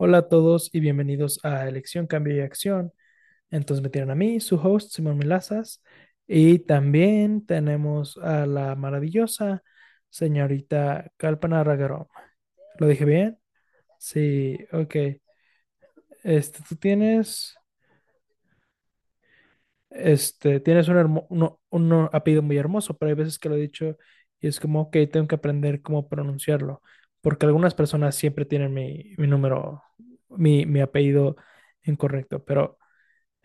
Hola a todos y bienvenidos a Elección, Cambio y Acción. Entonces me tienen a mí, su host, Simón Milazas, y también tenemos a la maravillosa señorita Kalpana Ragarom. ¿Lo dije bien? Sí, ok. Este, tú tienes, este, tienes un, un apellido muy hermoso, pero hay veces que lo he dicho y es como, ok, tengo que aprender cómo pronunciarlo, porque algunas personas siempre tienen mi, mi número, mi, mi apellido incorrecto, pero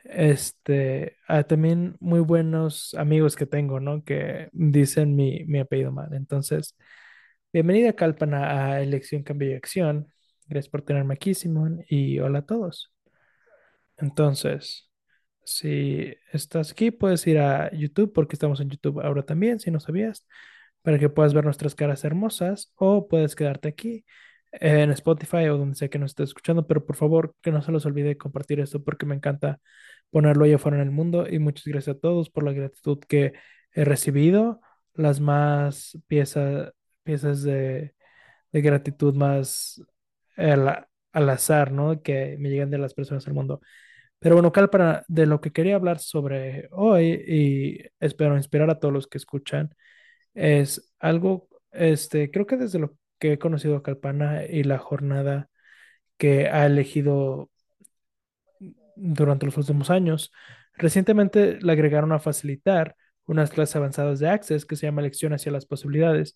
este, ah, también muy buenos amigos que tengo, ¿no? Que dicen mi, mi apellido mal. Entonces, bienvenida, Kalpana, a Elección, Cambio y Acción. Gracias por tenerme aquí, Simón, y hola a todos. Entonces, si estás aquí, puedes ir a YouTube, porque estamos en YouTube ahora también, si no sabías, para que puedas ver nuestras caras hermosas, o puedes quedarte aquí en Spotify o donde sea que nos estés escuchando, pero por favor, que no se los olvide compartir esto, porque me encanta ponerlo allá afuera en el mundo. Y muchas gracias a todos por la gratitud que he recibido, las más piezas, piezas de, gratitud más al, al azar, ¿no? Que me llegan de las personas del mundo. Pero bueno, Cal, para de lo que quería hablar sobre hoy y espero inspirar a todos los que escuchan, es algo, este, creo que desde lo que he conocido a Calpana y la jornada que ha elegido durante los últimos años, recientemente le agregaron a facilitar unas clases avanzadas de Access que se llama Lección hacia las posibilidades.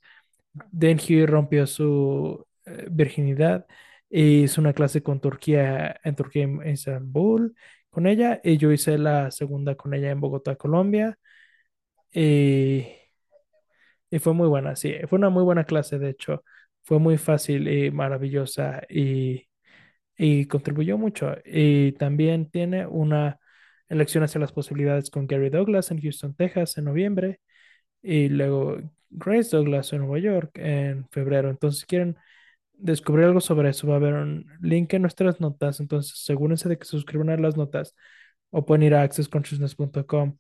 Huey rompió su eh, virginidad y hizo una clase con Turquía en Turquía en Estambul con ella y yo hice la segunda con ella en Bogotá, Colombia y, y fue muy buena, sí, fue una muy buena clase, de hecho, fue muy fácil y maravillosa y, y contribuyó mucho. Y también tiene una elección hacia las posibilidades con Gary Douglas en Houston, Texas en noviembre y luego Grace Douglas en Nueva York en febrero. Entonces, si quieren descubrir algo sobre eso, va a haber un link en nuestras notas. Entonces, asegúrense de que suscriban a las notas o pueden ir a accessconsciousness.com,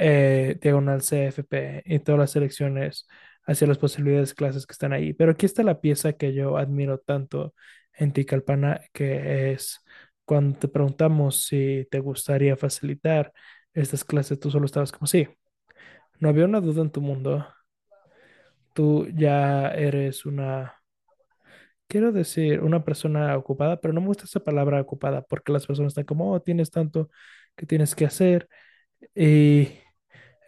eh, diagonal CFP y todas las selecciones hacia las posibilidades de clases que están ahí. Pero aquí está la pieza que yo admiro tanto en ti, Calpana, que es cuando te preguntamos si te gustaría facilitar estas clases, tú solo estabas como sí. No había una duda en tu mundo. Tú ya eres una quiero decir, una persona ocupada, pero no me gusta esa palabra ocupada porque las personas están como, oh, tienes tanto que tienes que hacer y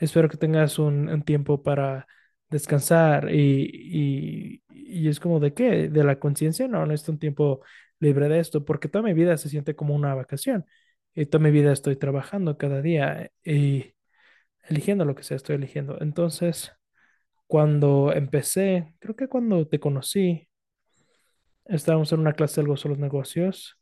espero que tengas un, tiempo para descansar y, y, y es como de qué, de la conciencia, no, no es un tiempo libre de esto porque toda mi vida se siente como una vacación y toda mi vida estoy trabajando cada día y eligiendo lo que sea, estoy eligiendo. Entonces, cuando empecé, creo que cuando te conocí, Estábamos en una clase del gozo de los negocios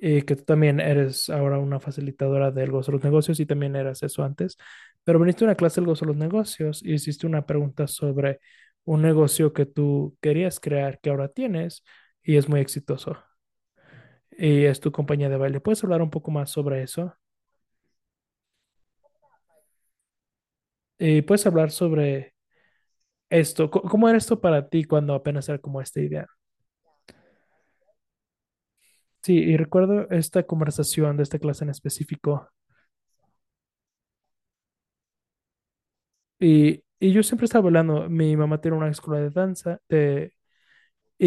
y que tú también eres ahora una facilitadora del gozo de los negocios y también eras eso antes, pero viniste a una clase del gozo de los negocios y hiciste una pregunta sobre un negocio que tú querías crear que ahora tienes y es muy exitoso y es tu compañía de baile. ¿Puedes hablar un poco más sobre eso? Y puedes hablar sobre esto. ¿Cómo era esto para ti cuando apenas era como esta idea? Sí, y recuerdo esta conversación de esta clase en específico. Y, y yo siempre estaba hablando, mi mamá tiene una escuela de danza y,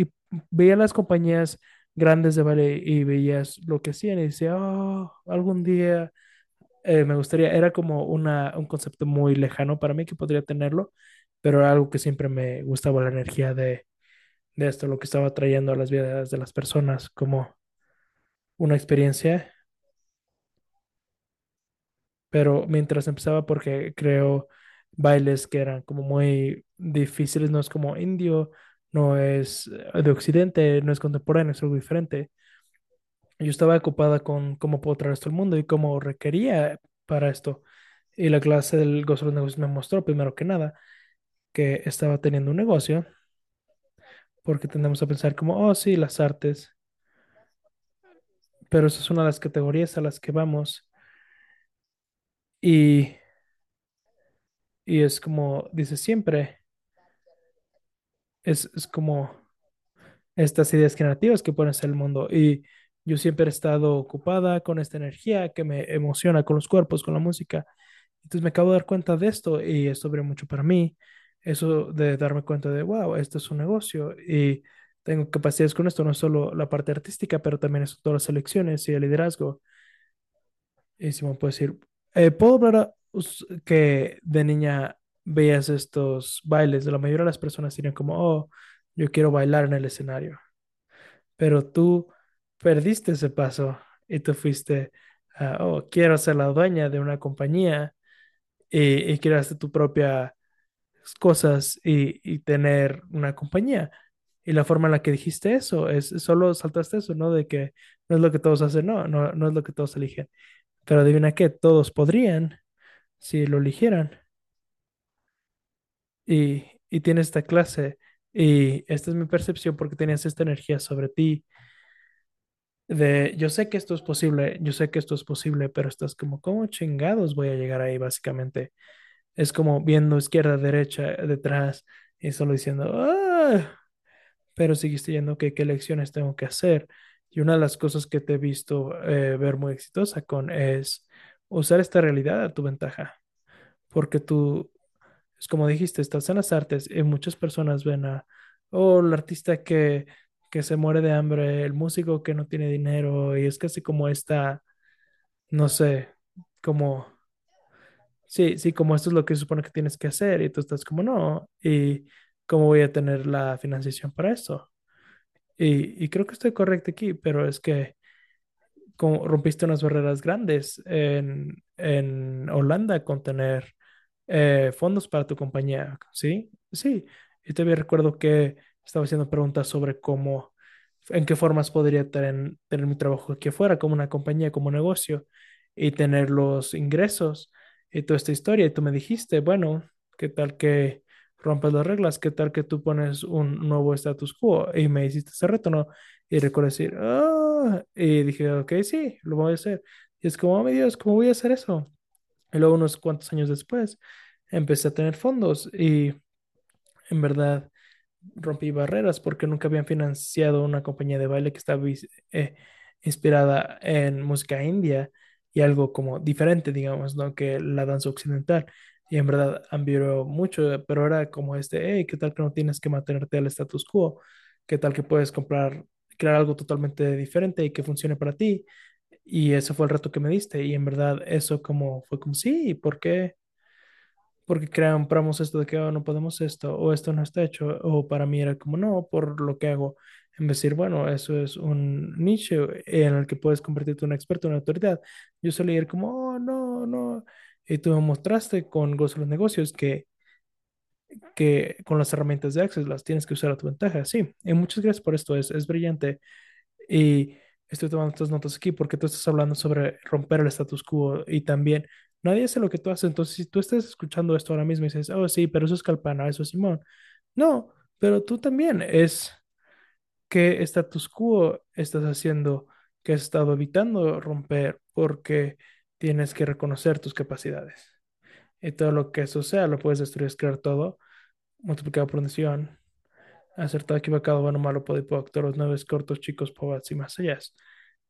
y, y veía las compañías grandes de ballet y veías lo que hacían y decía, oh, algún día eh, me gustaría, era como una, un concepto muy lejano para mí que podría tenerlo, pero era algo que siempre me gustaba la energía de, de esto, lo que estaba trayendo a las vidas de las personas como una experiencia pero mientras empezaba porque creo bailes que eran como muy difíciles, no es como indio, no es eh, de Occidente, no es contemporáneo, es algo diferente. Yo estaba ocupada con cómo puedo traer esto al mundo y cómo requería para esto. Y la clase del gozo de los negocios me mostró, primero que nada, que estaba teniendo un negocio, porque tendemos a pensar como, oh, sí, las artes, pero esa es una de las categorías a las que vamos. Y, y es como dice siempre, es, es como estas ideas creativas que pueden ser el mundo. Y yo siempre he estado ocupada con esta energía que me emociona con los cuerpos, con la música. Entonces me acabo de dar cuenta de esto y esto abrió mucho para mí. Eso de darme cuenta de, wow, esto es un negocio y tengo capacidades con esto, no solo la parte artística, pero también eso, todas las elecciones y el liderazgo. Y Simón puede decir, eh, ¿puedo hablar que de niña veías estos bailes? La mayoría de las personas dirían como, oh, yo quiero bailar en el escenario. Pero tú perdiste ese paso y tú fuiste, ah, oh, quiero ser la dueña de una compañía y, y creaste tu propia cosas y, y tener una compañía. Y la forma en la que dijiste eso es solo saltaste eso, ¿no? De que no es lo que todos hacen, no, no, no es lo que todos eligen. Pero adivina qué, todos podrían si lo eligieran. Y, y tienes esta clase y esta es mi percepción porque tenías esta energía sobre ti de yo sé que esto es posible, yo sé que esto es posible, pero estás como, ¿cómo chingados voy a llegar ahí básicamente? Es como viendo izquierda, derecha, detrás y solo diciendo, ah, pero seguiste yendo, que ¿qué lecciones tengo que hacer? Y una de las cosas que te he visto eh, ver muy exitosa con es usar esta realidad a tu ventaja, porque tú, es como dijiste, estás en las artes y muchas personas ven a, oh, el artista que, que se muere de hambre, el músico que no tiene dinero, y es casi como esta, no sé, como Sí, sí, como esto es lo que supone que tienes que hacer y tú estás como no, y cómo voy a tener la financiación para eso. Y, creo que estoy correcto aquí, pero es que como rompiste unas barreras grandes en, en Holanda con tener eh, fondos para tu compañía, ¿sí? Sí, y todavía recuerdo que estaba haciendo preguntas sobre cómo, en qué formas podría tener, tener mi trabajo aquí afuera, como una compañía, como negocio, y tener los ingresos y toda esta historia. Y tú me dijiste, bueno, ¿qué tal que rompes las reglas? ¿Qué tal que tú pones un nuevo status quo? Y me hiciste ese reto, ¿no? Y recuerdo decir, ah, y dije, ok, sí, lo voy a hacer. Y es como, oh, mi Dios, ¿cómo voy a hacer eso? Y luego unos cuantos años después empecé a tener fondos y en verdad rompí barreras porque nunca habían financiado una compañía de baile que estaba eh, inspirada en música india y algo como diferente, digamos, ¿no? Que la danza occidental. Y en verdad admiro mucho, pero era como este, hey, ¿qué tal que no tienes que mantenerte al status quo? ¿Qué tal que puedes comprar, crear algo totalmente diferente y que funcione para ti? Y ese fue el reto que me diste. Y en verdad eso como fue como, sí, ¿por qué? Porque compramos esto de que "Oh, no podemos esto, o esto no está hecho, o para mí era como no, por lo que hago, en vez de decir, bueno, eso es un nicho en el que puedes convertirte en un experto, una autoridad. Yo solía ir como, oh, no, no, y tú me mostraste con Gozo de los Negocios que, que con las herramientas de Access las tienes que usar a tu ventaja. Sí, y muchas gracias por esto, es, es brillante. Y estoy tomando estas notas aquí porque tú estás hablando sobre romper el status quo y también nadie hace lo que tú haces. Entonces, si tú estás escuchando esto ahora mismo y dices, oh, sí, pero eso es Calpana, eso es Simón. No, pero tú también es que status quo estás haciendo que has estado evitando romper porque tienes que reconocer tus capacidades. Y todo lo que eso sea, lo puedes destruir, es todo, multiplicado por unción, acertado, equivocado, bueno, malo, podipo, actores, nueve, cortos, chicos, pobres y más allá. Ese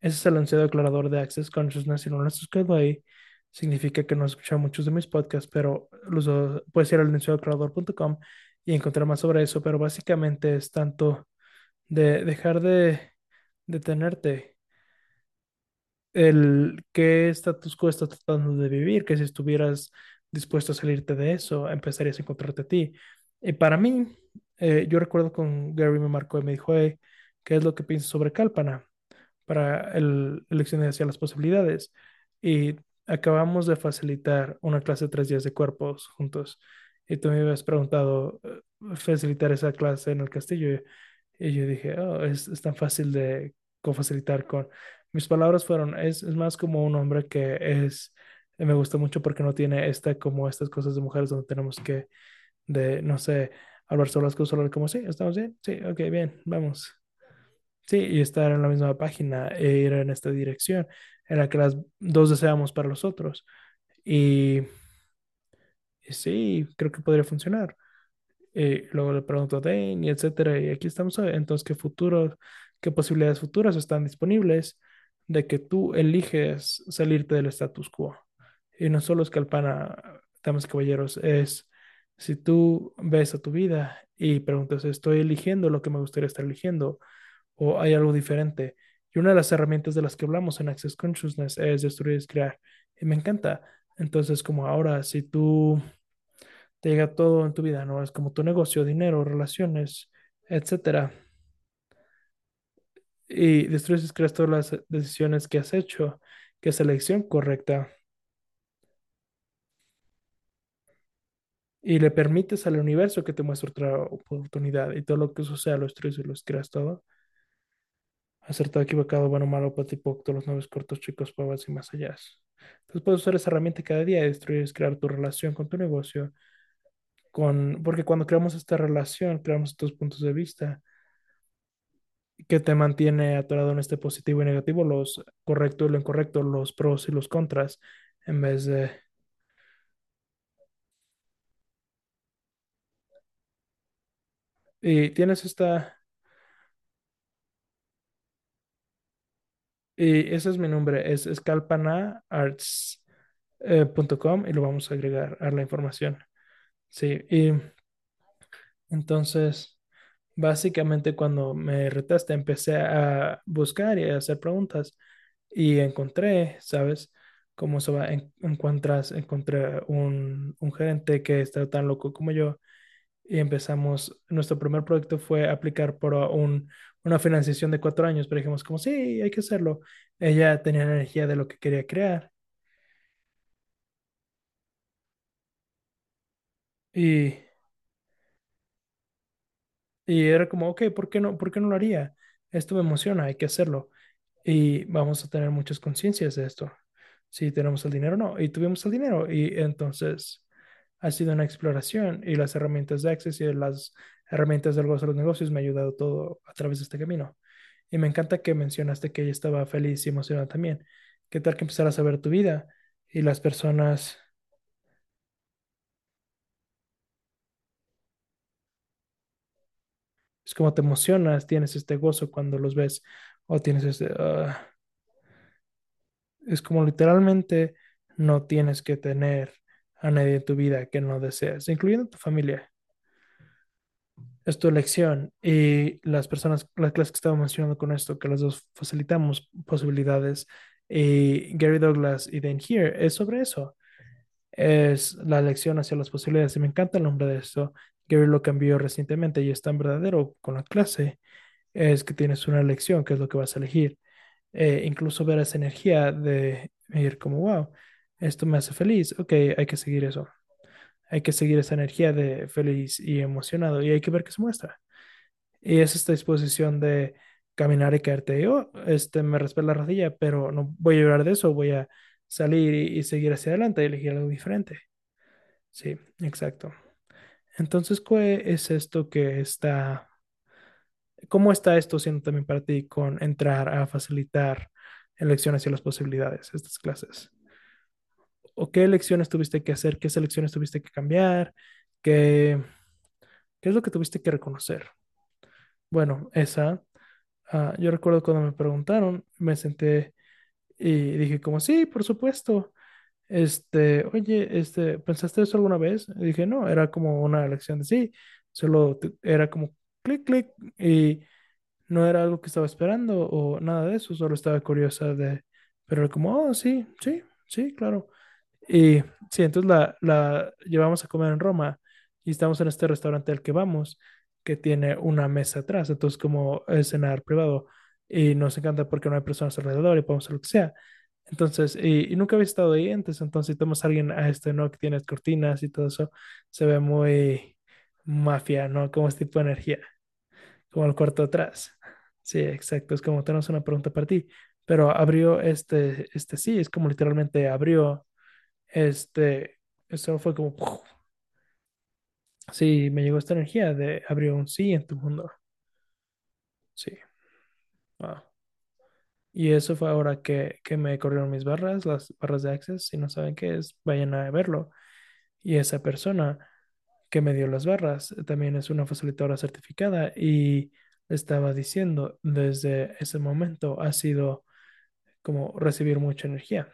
es el enunciado declarador de Access Consciousness. Si no lo has ahí, significa que no has muchos de mis podcasts, pero los, dos- puedes ir al declarador.com y encontrar más sobre eso. Pero básicamente es tanto de dejar de detenerte el qué status quo estás tratando de vivir, que si estuvieras dispuesto a salirte de eso, empezarías a encontrarte a ti. Y para mí, eh, yo recuerdo con Gary me marcó y me dijo, hey, ¿qué es lo que piensas sobre Kalpana? Para el elección hacia las posibilidades. Y acabamos de facilitar una clase de tres días de cuerpos juntos. y tú me habías preguntado eh, facilitar esa clase en el castillo. Y yo dije, oh, es, es tan fácil de facilitar con... Mis palabras fueron, es, es más como un hombre que es, me gusta mucho porque no tiene esta, como estas cosas de mujeres donde tenemos que, de, no sé, hablar solo las cosas, hablar como, sí, estamos bien, sí, ok, bien, vamos. Sí, y estar en la misma página e ir en esta dirección en la que las dos deseamos para los otros. Y, sí, creo que podría funcionar. Y luego le pregunto a Dane y etcétera. Y aquí estamos. Entonces, ¿qué futuros, qué posibilidades futuras están disponibles de que tú eliges salirte del status quo? Y no solo es Calpana, damas y caballeros, es si tú ves a tu vida y preguntas, ¿estoy eligiendo lo que me gustaría estar eligiendo? ¿O hay algo diferente? Y una de las herramientas de las que hablamos en Access Consciousness es destruir es crear. Y me encanta. Entonces, como ahora, si tú te llega todo en tu vida, ¿no? Es como tu negocio, dinero, relaciones, etcétera. Y destruyes y creas todas las decisiones que has hecho, que es la elección correcta. Y le permites al universo que te muestre otra oportunidad. Y todo lo que eso sea, lo destruyes y lo creas todo. Acertado, equivocado, bueno, malo, patipo, todos los nueve cortos, chicos, pavas y más allá. Entonces puedes usar esa herramienta cada día y destruir, crear tu relación con tu negocio, con, porque cuando creamos esta relación, creamos estos puntos de vista que te mantiene atorado en este positivo y negativo, los correcto y lo incorrecto, los pros y los contras, en vez de... Y tienes esta... Y ese es mi nombre, es scalpanaarts.com y lo vamos a agregar a la información. Sí, y entonces... Básicamente cuando me retaste empecé a buscar y a hacer preguntas y encontré, ¿sabes? Cómo se va, en- encuentras, encontré un, un gerente que está tan loco como yo y empezamos, nuestro primer proyecto fue aplicar por un, una financiación de cuatro años, pero dijimos como, sí, hay que hacerlo. Ella tenía energía de lo que quería crear y, y era como, ok, ¿por qué no, por qué no lo haría? Esto me emociona, hay que hacerlo. y vamos a tener muchas conciencias de esto. Si tenemos el dinero o no. Y tuvimos el dinero y entonces ha sido una exploración y las herramientas de Access y las herramientas del gozo de los negocios me ha ayudado todo a través de este camino. Y me encanta que mencionaste que ella estaba feliz y emocionada también. ¿Qué tal que empezaras a ver tu vida y las personas, es como te emocionas, tienes este gozo cuando los ves o tienes este, ah, Es como literalmente no tienes que tener a nadie en tu vida que no deseas, incluyendo tu familia. Es tu elección. Y las personas, las clases que estaba mencionando con esto, que las dos facilitamos posibilidades, y Gary Douglas y Dan Here, es sobre eso. Es la elección hacia las posibilidades. Y me encanta el nombre de esto. Gary lo cambió recientemente y es tan verdadero con la clase. Es que tienes una elección, que es lo que vas a elegir eh, incluso ver esa energía de ir como, wow, esto me hace feliz, ok, hay que seguir eso, hay que seguir esa energía de feliz y emocionado y hay que ver qué se muestra. Y es esta disposición de caminar y caerte. Yo, este, me raspé la rodilla, pero no voy a llorar de eso, voy a salir y, y seguir hacia adelante y elegir algo diferente. Sí, exacto. Entonces, ¿qué es esto que está ¿Cómo está esto siendo también para ti con entrar a facilitar elecciones y las posibilidades, estas clases? ¿O qué elecciones tuviste que hacer? ¿Qué selecciones tuviste que cambiar? ¿Qué, qué es lo que tuviste que reconocer? Bueno, esa, ah, yo recuerdo cuando me preguntaron, me senté y dije como, sí, por supuesto. Este, oye, este, ¿pensaste eso alguna vez? Y dije, no, era como una elección de sí, solo era como clic, clic y no era algo que estaba esperando o nada de eso, solo estaba curiosa de, pero como, oh, sí, sí, sí, claro. Y sí, entonces la, la llevamos a comer en Roma y estamos en este restaurante al que vamos, que tiene una mesa atrás, entonces como es cenar privado y nos encanta porque no hay personas alrededor y podemos hacer lo que sea. Entonces, y, nunca había estado ahí antes, entonces si tomas a alguien a este, ¿no? Que tiene cortinas y todo eso, se ve muy mafia, ¿no? Como este tipo de energía, como el cuarto atrás. Sí, exacto, es como tenemos una pregunta para ti, pero abrió este, este sí, es como literalmente abrió este, eso fue como, sí, me llegó esta energía de abrió un sí en tu mundo. Sí, wow. Y eso fue ahora que, que me corrieron mis barras, las barras de Access. Si no saben qué es, vayan a verlo. Y esa persona que me dio las barras también es una facilitadora certificada y estaba diciendo desde ese momento ha sido como recibir mucha energía.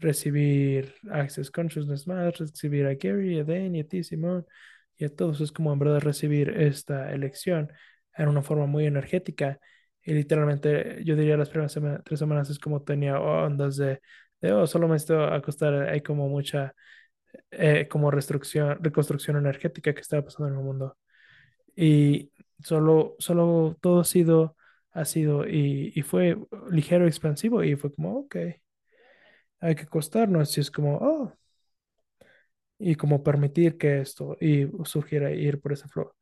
Recibir Access Consciousness más, recibir a Gary, a Dane y a ti, Simón, y a todos. Es como en verdad recibir esta elección en una forma muy energética. Y literalmente, yo diría las primeras sema- tres semanas es como tenía ondas de, de oh, solo me estoy acostar. Hay como mucha, eh, como restricción, reconstrucción energética que estaba pasando en el mundo. Y solo, solo todo ha sido, ha sido, y, y fue ligero, expansivo, y fue como, ok, hay que acostarnos. Y es como, oh, y como permitir que esto y surgiera ir por esa flor.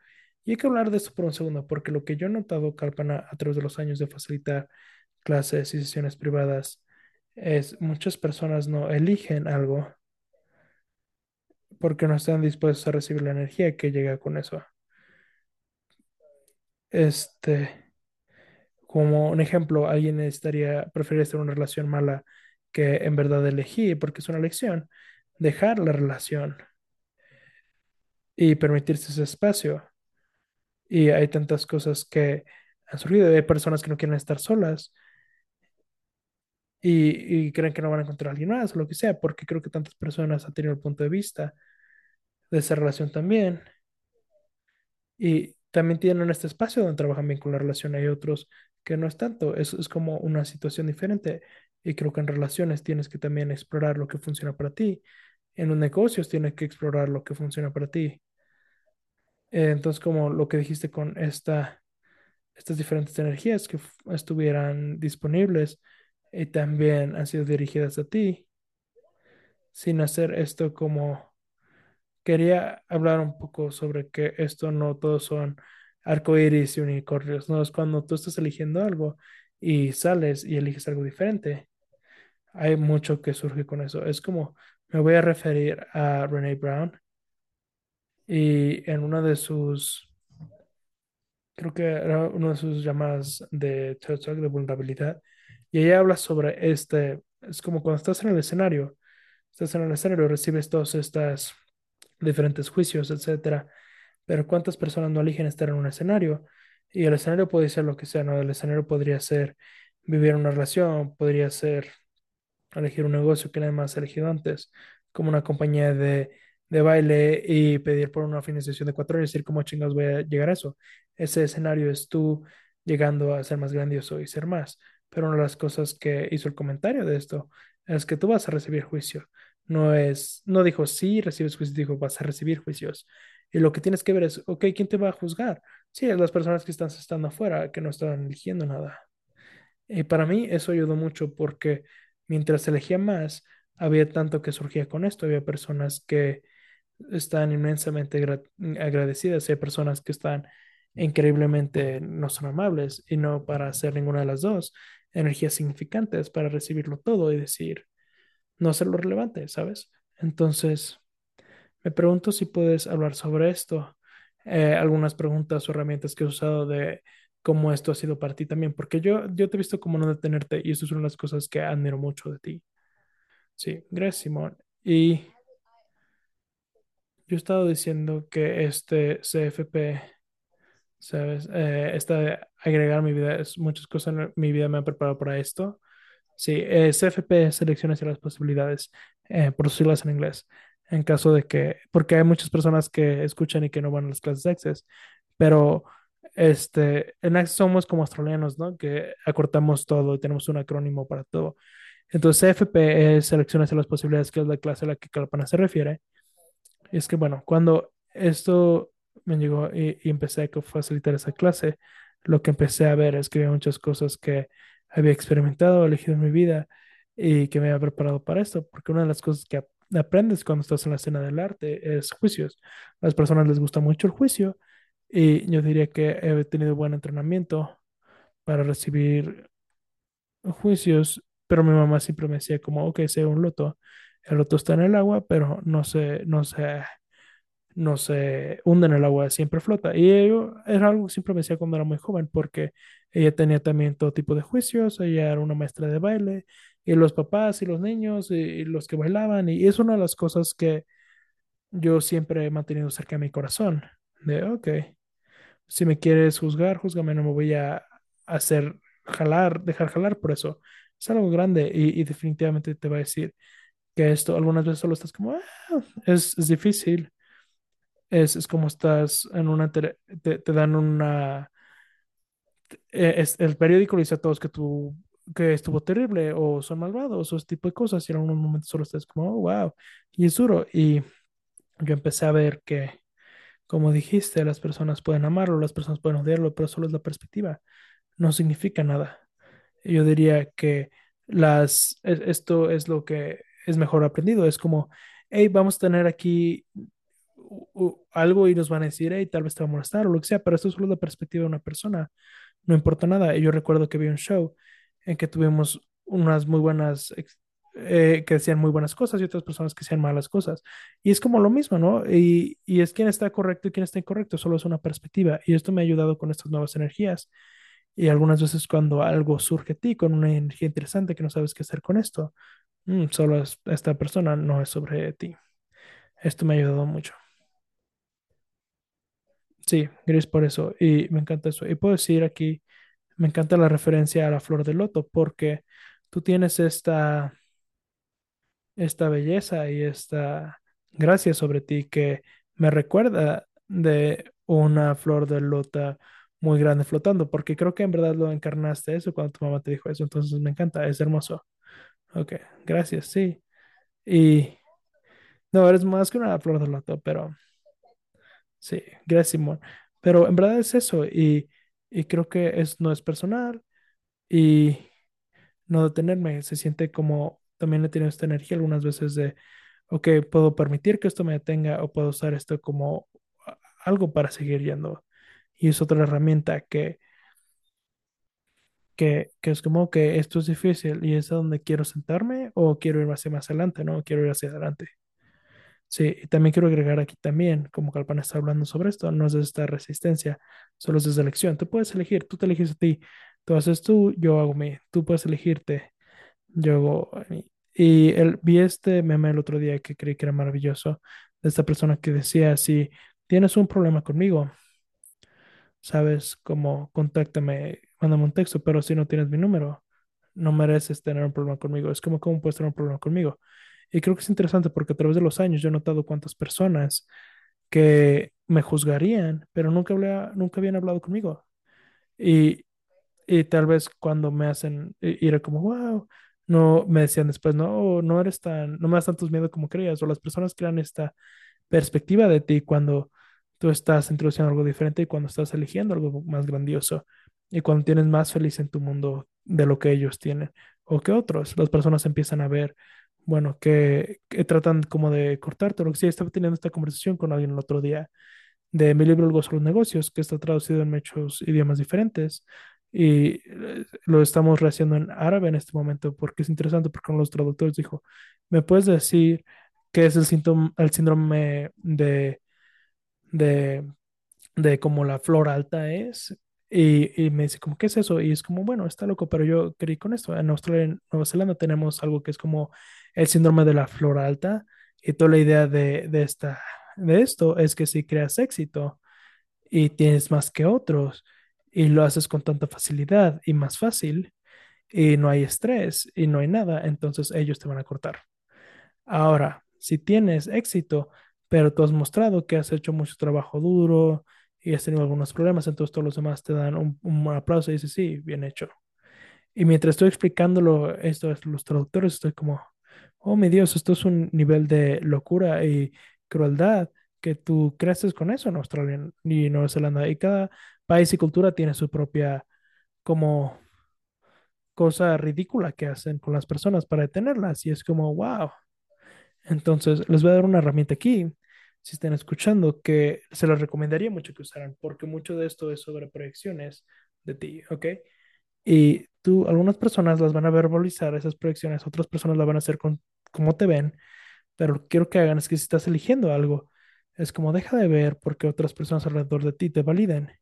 Y hay que hablar de esto por un segundo, porque lo que yo he notado, Kalpana, a través de los años de facilitar clases y sesiones privadas, es muchas personas no eligen algo porque no están dispuestos a recibir la energía que llega con eso. Este, como un ejemplo, alguien estaría, preferiría estar en una relación mala que en verdad elegí, porque es una elección, dejar la relación y permitirse ese espacio. Y hay tantas cosas que han surgido. Hay personas que no quieren estar solas y, y creen que no van a encontrar a alguien más o lo que sea, porque creo que tantas personas han tenido el punto de vista de esa relación también. Y también tienen este espacio donde trabajan bien con la relación. Hay otros que no es tanto. Es, es como una situación diferente. Y creo que en relaciones tienes que también explorar lo que funciona para ti. En los negocios tienes que explorar lo que funciona para ti. Entonces, como lo que dijiste con esta estas diferentes energías que estuvieran disponibles y también han sido dirigidas a ti, sin hacer esto como quería hablar un poco sobre que esto no todos son arcoíris y unicornios, no es cuando tú estás eligiendo algo y sales y eliges algo diferente. Hay mucho que surge con eso. Es como me voy a referir a Renee Brown y en una de sus creo que era una de sus llamadas de TED Talk de vulnerabilidad. Y ella habla sobre este, es como cuando estás en el escenario, estás en el escenario, recibes todos estos diferentes juicios, etcétera, pero ¿cuántas personas no eligen estar en un escenario? Y el escenario puede ser lo que sea, ¿no? El escenario podría ser vivir una relación, podría ser elegir un negocio que nadie más ha elegido antes, como una compañía de, de baile y pedir por una financiación de cuatro años y decir cómo chingados voy a llegar a eso. Ese escenario es tú llegando a ser más grandioso y ser más. Pero una de las cosas que hizo el comentario de esto es que tú vas a recibir juicio. No es, no dijo sí recibes juicio, dijo vas a recibir juicios. Y lo que tienes que ver es, ok, ¿quién te va a juzgar? Sí, es las personas que están estando afuera, que no están eligiendo nada. Y para mí eso ayudó mucho porque mientras elegía más, había tanto que surgía con esto. Había personas que están inmensamente gra- agradecidas hay personas que están increíblemente no son amables y no para hacer ninguna de las dos energías significantes, para recibirlo todo y decir, no hacerlo relevante, ¿sabes? Entonces, me pregunto si puedes hablar sobre esto, eh, algunas preguntas o herramientas que has usado de cómo esto ha sido para ti también, porque yo, yo te he visto como no detenerte y eso es una de las cosas que admiro mucho de ti. Sí, gracias, Simón. Y yo he estado diciendo que este CFP, ¿sabes? Eh, esta de agregar mi vida, es muchas cosas en mi vida me han preparado para esto. Sí, eh, CFP, selecciones y las posibilidades, eh, por siglas en inglés, en caso de que, porque hay muchas personas que escuchan y que no van a las clases de Access, pero este, en Access somos como australianos, ¿no? Que acortamos todo y tenemos un acrónimo para todo. Entonces, CFP es selecciones y las posibilidades, que es la clase a la que Calpana se refiere. Y es que, bueno, cuando esto me llegó y, y empecé a facilitar esa clase, lo que empecé a ver es que había muchas cosas que había experimentado, elegido en mi vida y que me había preparado para esto, porque una de las cosas que ap- aprendes cuando estás en la escena del arte es juicios. A las personas les gusta mucho el juicio y yo diría que he tenido buen entrenamiento para recibir juicios, pero mi mamá siempre me decía como, ok, sé un loto, el loto está en el agua, pero no se, no se, no se hunde en el agua, siempre flota. Y ello era algo que siempre me decía cuando era muy joven, porque ella tenía también todo tipo de juicios, ella era una maestra de baile, y los papás y los niños y, y los que bailaban, y es una de las cosas que yo siempre he mantenido cerca de mi corazón, de, ok, si me quieres juzgar, júzgame, no me voy a hacer jalar, dejar jalar por eso. Es algo grande y, definitivamente te va a decir que esto algunas veces solo estás como, "Ah, es, es difícil, es, es como estás en una, te, te dan una, eh, es, el periódico le dice a todos que tú, que estuvo terrible o son malvados o ese tipo de cosas y en algunos momentos solo estás como, oh, wow, y es duro. Y yo empecé a ver que, como dijiste, las personas pueden amarlo, las personas pueden odiarlo, pero solo es la perspectiva, no significa nada. Yo diría que las, es- esto es lo que es mejor aprendido. Es como, hey, vamos a tener aquí algo y nos van a decir, hey, tal vez te va a molestar o lo que sea, pero esto es solo la perspectiva de una persona. No importa nada. Yo recuerdo que vi un show en que tuvimos unas muy buenas, eh, que decían muy buenas cosas y otras personas que decían malas cosas. Y es como lo mismo, ¿no? Y, y es quién está correcto y quién está incorrecto, solo es una perspectiva. Y esto me ha ayudado con estas nuevas energías y algunas veces cuando algo surge a ti con una energía interesante que no sabes qué hacer con esto, mm, solo es esta persona, no es sobre ti. Esto me ha ayudado mucho. Sí, gris por eso. Y me encanta eso. Y puedo decir aquí, me encanta la referencia a la flor de loto porque tú tienes esta, esta belleza y esta gracia sobre ti que me recuerda de una flor de lota muy grande flotando, porque creo que en verdad lo encarnaste eso cuando tu mamá te dijo eso. Entonces me encanta, es hermoso. Ok, gracias, sí. Y no, eres más que una flor de loto, pero sí, gracias, Simón. Pero en verdad es eso, y, y creo que es, no es personal, y no detenerme, se siente como también he tenido esta energía algunas veces de, ok, puedo permitir que esto me detenga, o puedo usar esto como algo para seguir yendo. Y es otra herramienta que, que, que es como que esto es difícil y es a donde quiero sentarme o quiero ir hacia más adelante, ¿no? Quiero ir hacia adelante. Sí, y también quiero agregar aquí también, como Calpana está hablando sobre esto, no es de esta resistencia, solo es desde elección. Tú puedes elegir, tú te eliges a ti, tú haces tú, yo hago mí, tú puedes elegirte, yo. Y el, vi este meme el otro día que creí que era maravilloso, de esta persona que decía, si tienes un problema conmigo, sabes, como contáctame, mándame un texto, pero si no tienes mi número, no mereces tener un problema conmigo. Es como, ¿cómo puedes tener un problema conmigo? Y creo que es interesante porque a través de los años yo he notado cuántas personas que me juzgarían, pero nunca, hablé- nunca habían hablado conmigo. Y, y tal vez cuando me hacen i- ir como, wow, no, me decían después, no, no eres tan, no me das tantos miedo como creías, o las personas crean esta perspectiva de ti cuando tú estás introduciendo algo diferente y cuando estás eligiendo algo más grandioso y cuando tienes más feliz en tu mundo de lo que ellos tienen o que otros. Las personas empiezan a ver, bueno, que, que tratan como de cortarte. Lo que sí, estaba teniendo esta conversación con alguien el otro día de mi libro El gozo de los negocios, que está traducido en muchos idiomas diferentes. Y eh, lo estamos rehaciendo en árabe en este momento porque es interesante porque uno de los traductores dijo, ¿me puedes decir qué es el síntoma, el síndrome de, de, de cómo la flor alta es? Y, y me dice, como, ¿qué es eso? Y es como, bueno, está loco, pero yo creí con esto. En Australia, en Nueva Zelanda tenemos algo que es como el síndrome de la flor alta y toda la idea de, de esta, de esto es que si creas éxito, y tienes más que otros y lo haces con tanta facilidad y más fácil y no hay estrés y no hay nada, entonces ellos te van a cortar. Ahora, si tienes éxito, pero tú has mostrado que has hecho mucho trabajo duro y has tenido algunos problemas, entonces todos los demás te dan un, un aplauso y dices, sí, bien hecho. Y mientras estoy explicándolo esto a los traductores, estoy como, oh mi Dios, esto es un nivel de locura y crueldad que tú creces con eso en Australia y Nueva Zelanda. Y cada país y cultura tiene su propia como cosa ridícula que hacen con las personas para detenerlas. Y es como, wow. Entonces, les voy a dar una herramienta aquí, si están escuchando, que se les recomendaría mucho que usaran, porque mucho de esto es sobre proyecciones de ti, ¿ok? Y tú, algunas personas las van a verbalizar, esas proyecciones, otras personas las van a hacer con cómo te ven, pero lo que quiero que hagan es que si estás eligiendo algo, es como deja de ver porque otras personas alrededor de ti te validen.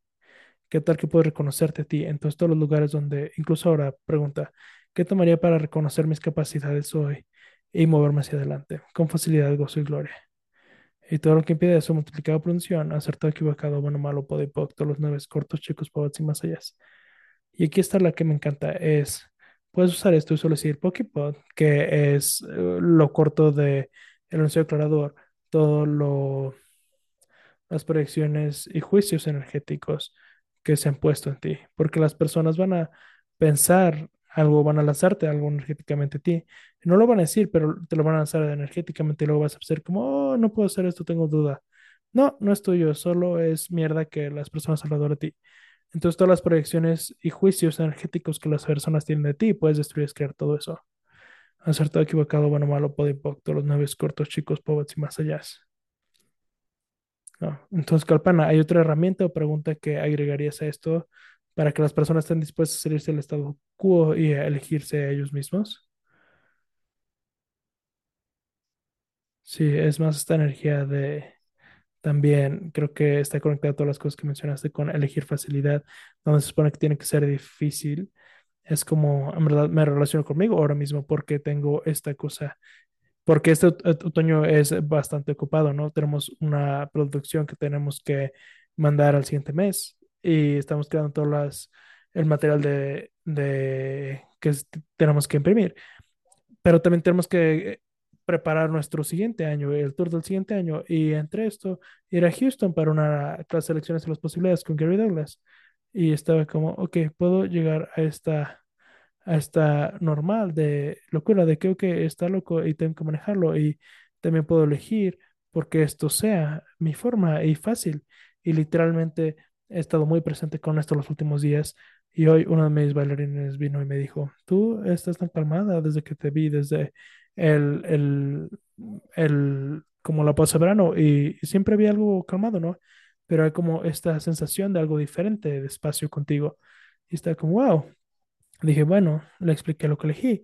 ¿Qué tal que puedo reconocerte a ti? Entonces, todos los lugares donde, incluso ahora, pregunta, ¿qué tomaría para reconocer mis capacidades hoy y moverme hacia adelante? Con facilidad, gozo y gloria. Y todo lo que impide eso, multiplicado por unción, acertado, equivocado, bueno, malo, podipoc, todos los nueve cortos, chicos, pobots y más allá. Y aquí está la que me encanta, es, puedes usar esto y solo decir Pokipod, que es eh, lo corto de el anuncio declarador, todo lo, las proyecciones y juicios energéticos que se han puesto en ti, porque las personas van a pensar algo, van a lanzarte algo energéticamente a ti. No lo van a decir, pero te lo van a lanzar energéticamente y luego vas a ser como, oh, no puedo hacer esto, tengo duda. No, no es tuyo, solo es mierda que las personas alrededor de ti. Entonces, todas las proyecciones y juicios energéticos que las personas tienen de ti, puedes destruir, crear todo eso. Acertado, equivocado, bueno, malo, podipoc, todos los nueve cortos, chicos, pobres y más allá. No. Entonces, Calpana, ¿hay otra herramienta o pregunta que agregarías a esto para que las personas estén dispuestas a salirse del estado quo y a elegirse a ellos mismos? Sí, es más esta energía de también creo que está conectada a todas las cosas que mencionaste con elegir facilidad, donde se supone que tiene que ser difícil. Es como, en verdad, me relaciono conmigo ahora mismo porque tengo esta cosa porque este otoño es bastante ocupado, ¿no? Tenemos una producción que tenemos que mandar al siguiente mes y estamos creando todo las, el material de, de que tenemos que imprimir. Pero también tenemos que preparar nuestro siguiente año, el tour del siguiente año, y entre esto, ir a Houston para una clase de elecciones de las posibilidades con Gary Douglas. Y estaba como, ok, puedo llegar a esta a esta normal de locura, de que, que está loco y tengo que manejarlo y también puedo elegir porque esto sea mi forma y fácil. Y literalmente he estado muy presente con esto los últimos días y hoy uno de mis bailarines vino y me dijo, tú estás tan calmada desde que te vi, desde el, el, el como la pausa verano y siempre había algo calmado, ¿no? Pero hay como esta sensación de algo diferente de espacio contigo. Y está como, wow, Dije, bueno, le expliqué lo que elegí.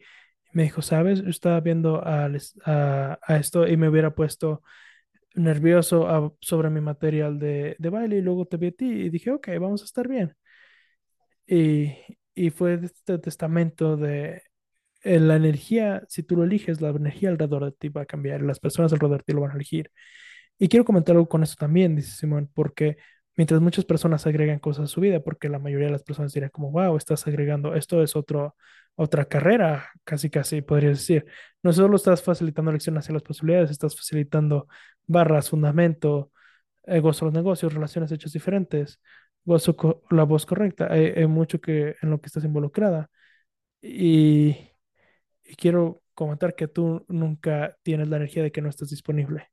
Me dijo, ¿sabes? Yo estaba viendo a, a, esto y me hubiera puesto nervioso sobre mi material de, de, baile y luego te vi a ti y dije, ok, vamos a estar bien. Y, y fue este testamento de eh, la energía, si tú lo eliges, la energía alrededor de ti va a cambiar, las personas alrededor de ti lo van a elegir. Y quiero comentar algo con eso también, dice Simón, porque mientras muchas personas agregan cosas a su vida, porque la mayoría de las personas dirán como, wow, estás agregando, esto es otro, otra carrera, casi casi podrías decir. No solo estás facilitando lecciones hacia las posibilidades, estás facilitando barras, fundamento, eh, gozo los negocios, relaciones hechos diferentes, gozo la voz correcta, hay, mucho que en lo que estás involucrada. Y, y quiero comentar que tú nunca tienes la energía de que no estás disponible.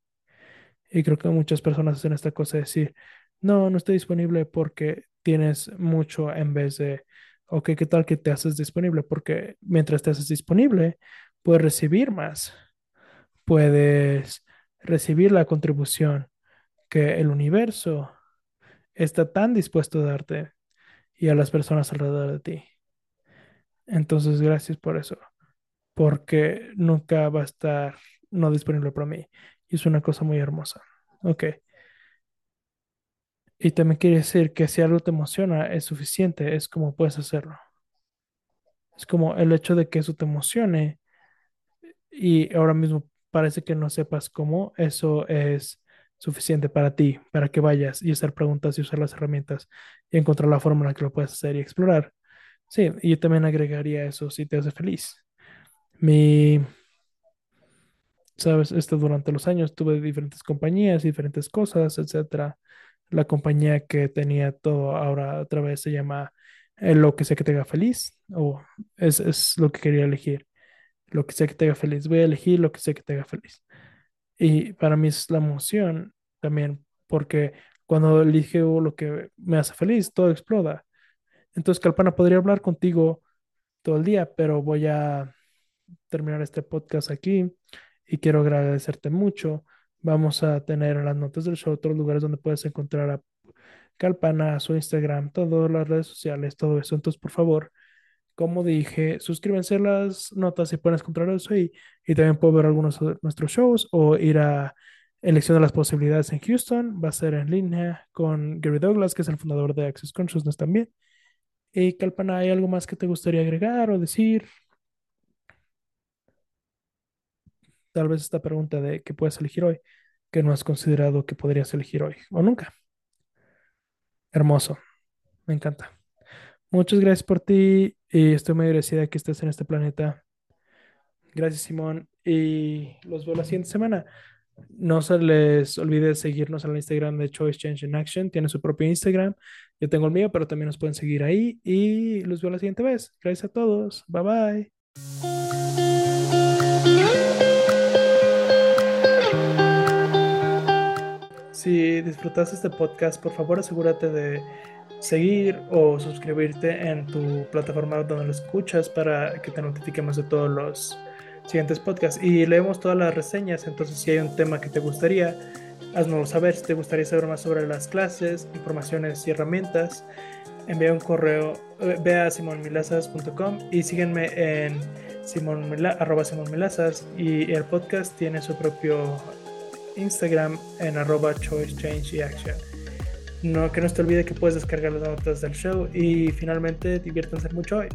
Y creo que muchas personas hacen esta cosa de decir, no, no estoy disponible porque tienes mucho en vez de, ok, ¿qué tal que te haces disponible? Porque mientras te haces disponible, puedes recibir más, puedes recibir la contribución que el universo está tan dispuesto a darte y a las personas alrededor de ti. Entonces, gracias por eso, porque nunca va a estar no disponible para mí. Y es una cosa muy hermosa. Ok. Y también quiere decir que si algo te emociona es suficiente, es como puedes hacerlo. Es como el hecho de que eso te emocione y ahora mismo parece que no sepas cómo, eso es suficiente para ti, para que vayas y hacer preguntas y usar las herramientas y encontrar la forma en la que lo puedes hacer y explorar. Sí, y yo también agregaría eso si te hace feliz. Mi, sabes, esto durante los años tuve diferentes compañías, diferentes cosas, etcétera la compañía que tenía todo ahora otra vez se llama eh, Lo que sea que te haga feliz o es, es, lo que quería elegir. Lo que sea que te haga feliz. Voy a elegir lo que sea que te haga feliz. Y para mí es la emoción también porque cuando elijo lo que me hace feliz, todo explota. Entonces, Calpana, podría hablar contigo todo el día, pero voy a terminar este podcast aquí y quiero agradecerte mucho. Vamos a tener en las notas del show otros lugares donde puedes encontrar a Calpana, su Instagram, todas las redes sociales, todo eso. Entonces, por favor, como dije, suscríbanse a las notas y pueden encontrar eso ahí. Y también puedo ver algunos de nuestros shows o ir a Elección de las Posibilidades en Houston. Va a ser en línea con Gary Douglas, que es el fundador de Access Consciousness también. Y Calpana, ¿hay algo más que te gustaría agregar o decir? Tal vez esta pregunta de qué puedes elegir hoy, que no has considerado que podrías elegir hoy o nunca. Hermoso, me encanta. Muchas gracias por ti y estoy muy agradecida que estés en este planeta. Gracias, Simón, y los veo la siguiente semana. No se les olvide seguirnos en el Instagram de Choice Change in Action. Tiene su propio Instagram. Yo tengo el mío, pero también nos pueden seguir ahí. Y los veo la siguiente vez. Gracias a todos. Bye bye. Si disfrutaste este podcast, por favor asegúrate de seguir o suscribirte en tu plataforma donde lo escuchas para que te notifiquemos de todos los siguientes podcasts. Y leemos todas las reseñas, entonces si hay un tema que te gustaría, haznoslo saber. Si te gustaría saber más sobre las clases, informaciones y herramientas, envía un correo, eh, ve a simonmilazas.com y síguenme en simon, arroba simonmilazas y el podcast tiene su propio Instagram en arroba choice change y action. No, que no te olvide que puedes descargar las notas del show y finalmente diviértanse mucho hoy.